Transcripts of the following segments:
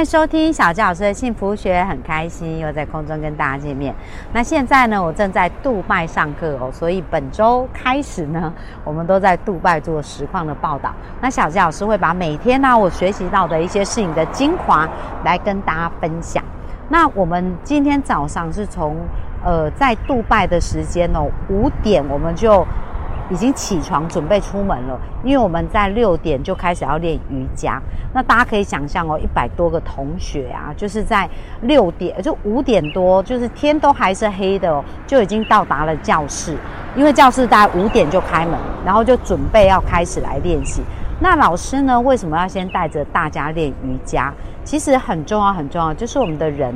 迎收听小纪老师的幸福学，很开心又在空中跟大家见面。那现在呢，我正在杜拜上课哦，所以本周开始呢，我们都在杜拜做实况的报道。那小纪老师会把每天呢我学习到的一些事情的精华来跟大家分享。那我们今天早上是从呃在杜拜的时间哦五点我们就。已经起床准备出门了，因为我们在六点就开始要练瑜伽。那大家可以想象哦，一百多个同学啊，就是在六点就五点多，就是天都还是黑的哦，就已经到达了教室。因为教室大概五点就开门，然后就准备要开始来练习。那老师呢，为什么要先带着大家练瑜伽？其实很重要，很重要，就是我们的人。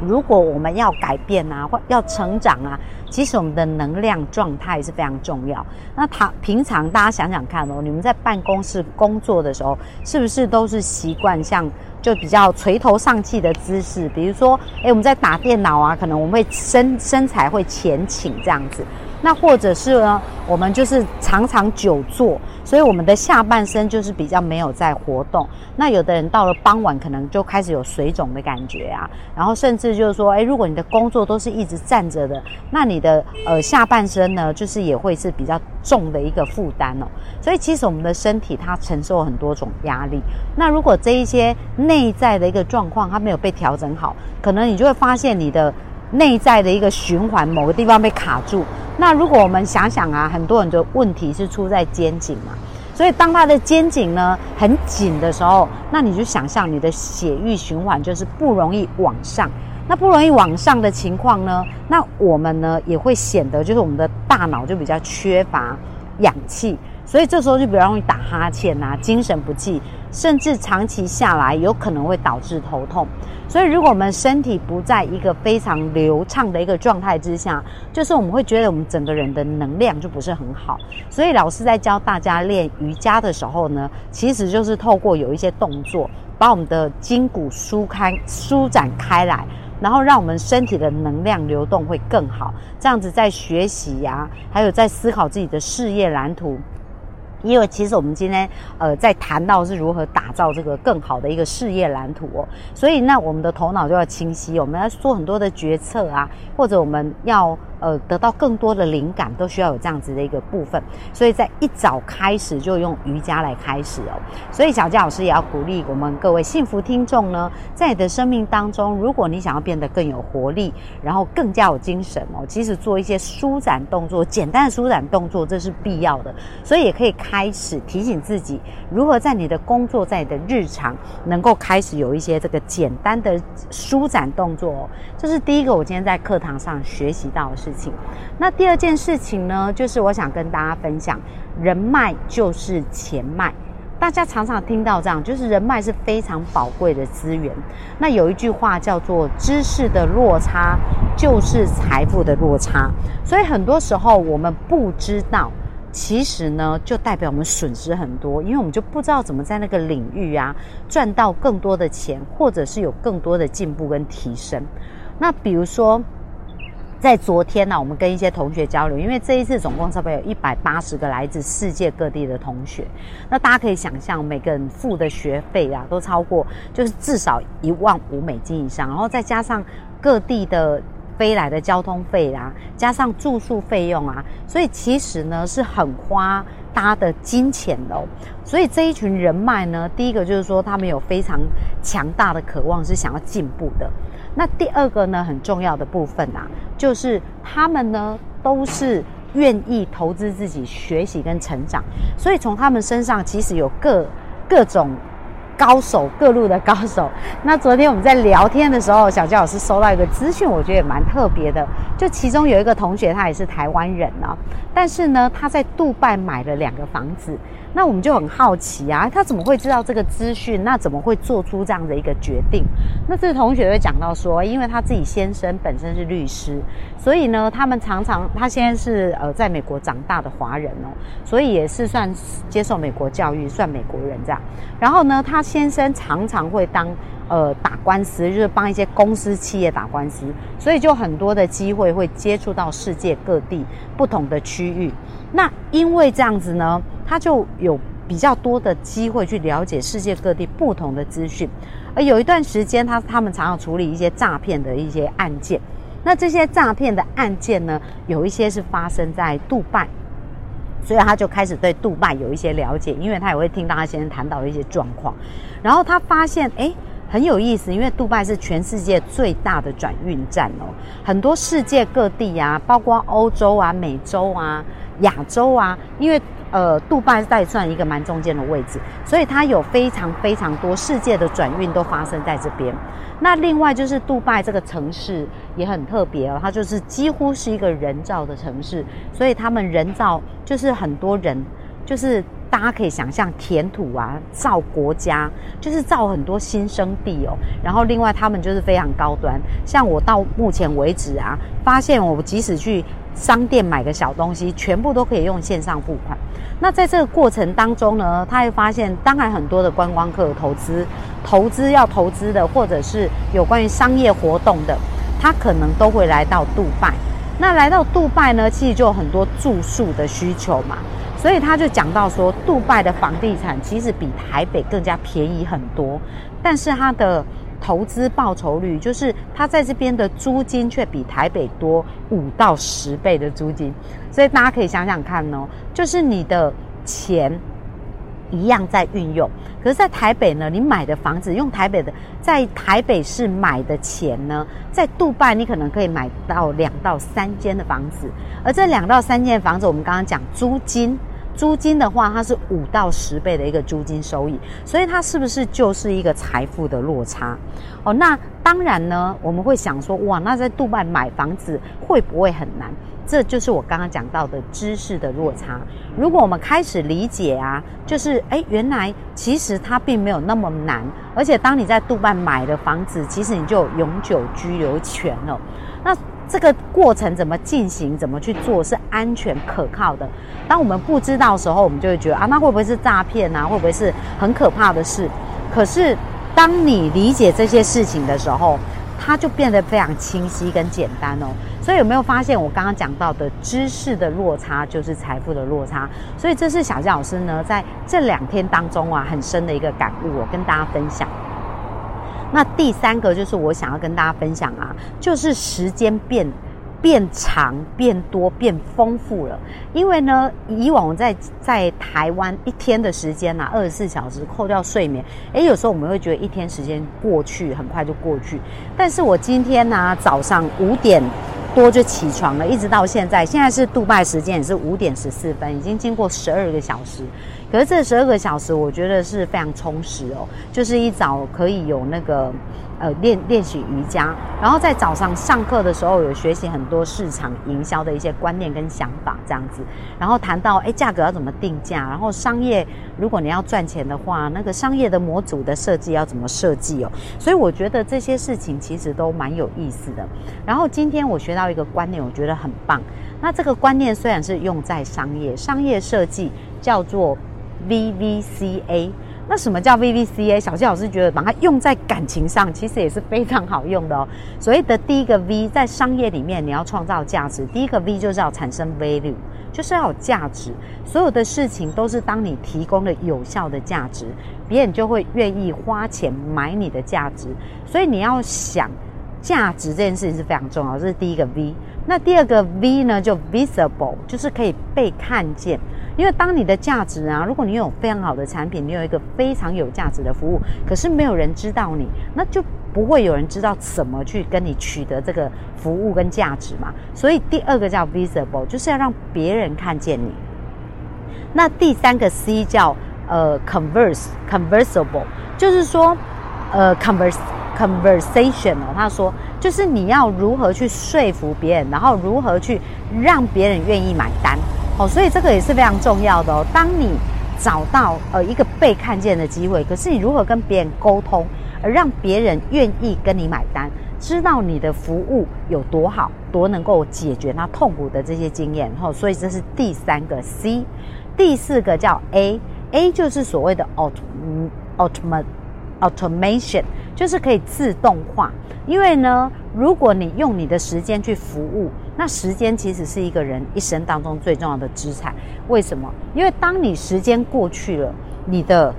如果我们要改变啊，或要成长啊，其实我们的能量状态是非常重要。那他平常大家想想看哦，你们在办公室工作的时候，是不是都是习惯像就比较垂头丧气的姿势？比如说，诶，我们在打电脑啊，可能我们会身身材会前倾这样子。那或者是呢，我们就是常常久坐，所以我们的下半身就是比较没有在活动。那有的人到了傍晚，可能就开始有水肿的感觉啊，然后甚至就是说，诶，如果你的工作都是一直站着的，那你的呃下半身呢，就是也会是比较重的一个负担哦。所以其实我们的身体它承受很多种压力。那如果这一些内在的一个状况它没有被调整好，可能你就会发现你的。内在的一个循环，某个地方被卡住。那如果我们想想啊，很多人的问题是出在肩颈嘛，所以当他的肩颈呢很紧的时候，那你就想象你的血液循环就是不容易往上。那不容易往上的情况呢，那我们呢也会显得就是我们的大脑就比较缺乏氧气。所以这时候就比较容易打哈欠呐，精神不济，甚至长期下来有可能会导致头痛。所以如果我们身体不在一个非常流畅的一个状态之下，就是我们会觉得我们整个人的能量就不是很好。所以老师在教大家练瑜伽的时候呢，其实就是透过有一些动作，把我们的筋骨舒开、舒展开来，然后让我们身体的能量流动会更好。这样子在学习呀，还有在思考自己的事业蓝图。因为其实我们今天呃在谈到是如何打造这个更好的一个事业蓝图哦，所以那我们的头脑就要清晰，我们要做很多的决策啊，或者我们要。呃，得到更多的灵感都需要有这样子的一个部分，所以在一早开始就用瑜伽来开始哦。所以小佳老师也要鼓励我们各位幸福听众呢，在你的生命当中，如果你想要变得更有活力，然后更加有精神哦，其实做一些舒展动作，简单的舒展动作这是必要的。所以也可以开始提醒自己，如何在你的工作，在你的日常，能够开始有一些这个简单的舒展动作。哦。这是第一个，我今天在课堂上学习到的。事情，那第二件事情呢，就是我想跟大家分享，人脉就是钱脉。大家常常听到这样，就是人脉是非常宝贵的资源。那有一句话叫做“知识的落差就是财富的落差”，所以很多时候我们不知道，其实呢，就代表我们损失很多，因为我们就不知道怎么在那个领域啊赚到更多的钱，或者是有更多的进步跟提升。那比如说。在昨天呢，我们跟一些同学交流，因为这一次总共差不多有一百八十个来自世界各地的同学。那大家可以想象，每个人付的学费啊，都超过就是至少一万五美金以上，然后再加上各地的飞来的交通费啊，加上住宿费用啊，所以其实呢是很花大家的金钱的。所以这一群人脉呢，第一个就是说他们有非常强大的渴望，是想要进步的。那第二个呢，很重要的部分啊，就是他们呢都是愿意投资自己学习跟成长，所以从他们身上其实有各各种高手各路的高手。那昨天我们在聊天的时候，小焦老师收到一个资讯，我觉得也蛮特别的。就其中有一个同学，他也是台湾人呢，但是呢他在杜拜买了两个房子。那我们就很好奇啊，他怎么会知道这个资讯？那怎么会做出这样的一个决定？那这个同学会讲到说，因为他自己先生本身是律师，所以呢，他们常常他现在是呃在美国长大的华人哦，所以也是算接受美国教育，算美国人这样。然后呢，他先生常常会当呃打官司，就是帮一些公司企业打官司，所以就很多的机会会接触到世界各地不同的区域。那因为这样子呢，他就有比较多的机会去了解世界各地不同的资讯。而有一段时间，他他们常常处理一些诈骗的一些案件。那这些诈骗的案件呢，有一些是发生在杜拜，所以他就开始对杜拜有一些了解，因为他也会听到他先生谈到一些状况。然后他发现，哎，很有意思，因为杜拜是全世界最大的转运站哦，很多世界各地啊，包括欧洲啊、美洲啊。亚洲啊，因为呃，杜拜在算一个蛮中间的位置，所以它有非常非常多世界的转运都发生在这边。那另外就是杜拜这个城市也很特别哦，它就是几乎是一个人造的城市，所以他们人造就是很多人，就是大家可以想象填土啊，造国家，就是造很多新生地哦。然后另外他们就是非常高端，像我到目前为止啊，发现我即使去。商店买个小东西，全部都可以用线上付款。那在这个过程当中呢，他会发现，当然很多的观光客投资、投资要投资的，或者是有关于商业活动的，他可能都会来到杜拜。那来到杜拜呢，其实就有很多住宿的需求嘛，所以他就讲到说，杜拜的房地产其实比台北更加便宜很多，但是它的。投资报酬率就是它在这边的租金却比台北多五到十倍的租金，所以大家可以想想看哦，就是你的钱一样在运用，可是，在台北呢，你买的房子用台北的，在台北市买的钱呢，在杜拜你可能可以买到两到三间的房子，而这两到三间房子，我们刚刚讲租金。租金的话，它是五到十倍的一个租金收益，所以它是不是就是一个财富的落差？哦，那当然呢，我们会想说，哇，那在杜拜买房子会不会很难？这就是我刚刚讲到的知识的落差。如果我们开始理解啊，就是哎，原来其实它并没有那么难，而且当你在杜拜买的房子，其实你就有永久居留权了。那这个过程怎么进行，怎么去做是安全可靠的？当我们不知道的时候，我们就会觉得啊，那会不会是诈骗啊？会不会是很可怕的事？可是当你理解这些事情的时候，它就变得非常清晰跟简单哦。所以有没有发现我刚刚讲到的知识的落差就是财富的落差？所以这是小佳老师呢在这两天当中啊很深的一个感悟，我跟大家分享。那第三个就是我想要跟大家分享啊，就是时间变变长、变多、变丰富了。因为呢，以往我在在台湾一天的时间呐，二十四小时扣掉睡眠，诶，有时候我们会觉得一天时间过去很快就过去。但是我今天呢，早上五点多就起床了，一直到现在，现在是杜拜时间也是五点十四分，已经经过十二个小时。可是这十二个小时，我觉得是非常充实哦。就是一早可以有那个呃练练习瑜伽，然后在早上上课的时候有学习很多市场营销的一些观念跟想法这样子。然后谈到哎价格要怎么定价，然后商业如果你要赚钱的话，那个商业的模组的设计要怎么设计哦。所以我觉得这些事情其实都蛮有意思的。然后今天我学到一个观念，我觉得很棒。那这个观念虽然是用在商业，商业设计叫做。VVCA，那什么叫 VVCA？小谢老师觉得把它用在感情上，其实也是非常好用的哦。所谓的第一个 V，在商业里面你要创造价值，第一个 V 就是要产生 value，就是要有价值。所有的事情都是当你提供了有效的价值，别人就会愿意花钱买你的价值。所以你要想价值这件事情是非常重要，这是第一个 V。那第二个 V 呢，就 visible，就是可以被看见。因为当你的价值啊，如果你有非常好的产品，你有一个非常有价值的服务，可是没有人知道你，那就不会有人知道怎么去跟你取得这个服务跟价值嘛。所以第二个叫 visible，就是要让别人看见你。那第三个 C 叫呃 converse，conversable，就是说呃 converse conversation 哦，他说就是你要如何去说服别人，然后如何去让别人愿意买单。哦，所以这个也是非常重要的哦。当你找到呃一个被看见的机会，可是你如何跟别人沟通，而让别人愿意跟你买单，知道你的服务有多好，多能够解决他痛苦的这些经验，吼，所以这是第三个 C，第四个叫 A，A 就是所谓的 auto automate automation，就是可以自动化，因为呢，如果你用你的时间去服务。那时间其实是一个人一生当中最重要的资产。为什么？因为当你时间过去了，你的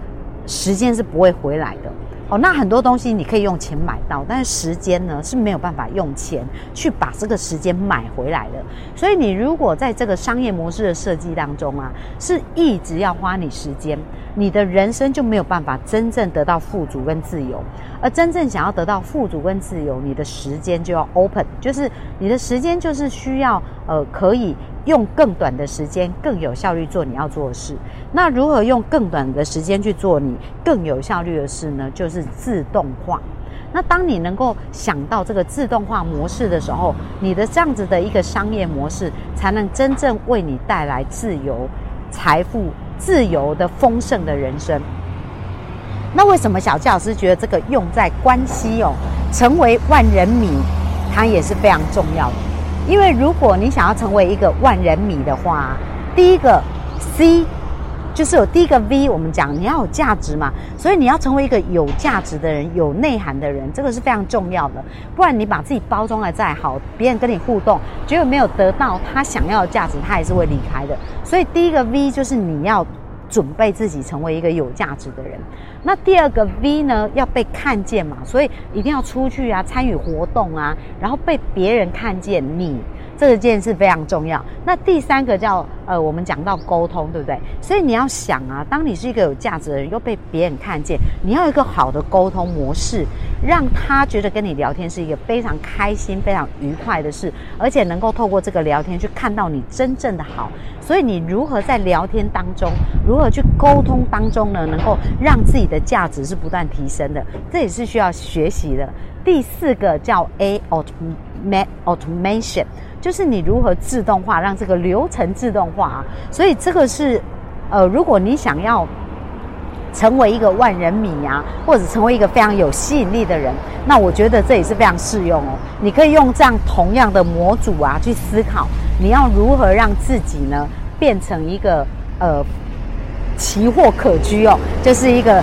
时间是不会回来的。哦，那很多东西你可以用钱买到，但是时间呢是没有办法用钱去把这个时间买回来的。所以你如果在这个商业模式的设计当中啊，是一直要花你时间，你的人生就没有办法真正得到富足跟自由。而真正想要得到富足跟自由，你的时间就要 open，就是你的时间就是需要呃可以。用更短的时间更有效率做你要做的事。那如何用更短的时间去做你更有效率的事呢？就是自动化。那当你能够想到这个自动化模式的时候，你的这样子的一个商业模式才能真正为你带来自由、财富、自由的丰盛的人生。那为什么小纪老师觉得这个用在关系哦，成为万人迷，它也是非常重要的？因为如果你想要成为一个万人迷的话，第一个 C 就是有第一个 V，我们讲你要有价值嘛，所以你要成为一个有价值的人、有内涵的人，这个是非常重要的。不然你把自己包装的再好，别人跟你互动，结果没有得到他想要的价值，他也是会离开的。所以第一个 V 就是你要。准备自己成为一个有价值的人，那第二个 V 呢？要被看见嘛，所以一定要出去啊，参与活动啊，然后被别人看见你。这件事非常重要。那第三个叫呃，我们讲到沟通，对不对？所以你要想啊，当你是一个有价值的人，又被别人看见，你要有一个好的沟通模式，让他觉得跟你聊天是一个非常开心、非常愉快的事，而且能够透过这个聊天去看到你真正的好。所以你如何在聊天当中，如何去沟通当中呢？能够让自己的价值是不断提升的，这也是需要学习的。第四个叫 A automation。就是你如何自动化，让这个流程自动化啊？所以这个是，呃，如果你想要成为一个万人迷啊，或者成为一个非常有吸引力的人，那我觉得这也是非常适用哦。你可以用这样同样的模组啊去思考，你要如何让自己呢变成一个呃奇货可居哦，就是一个。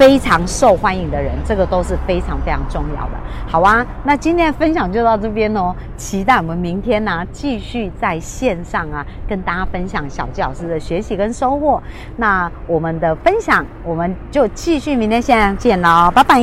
非常受欢迎的人，这个都是非常非常重要的。好啊，那今天的分享就到这边哦。期待我们明天呢，继续在线上啊，跟大家分享小纪老师的学习跟收获。那我们的分享，我们就继续明天线上见喽，拜拜。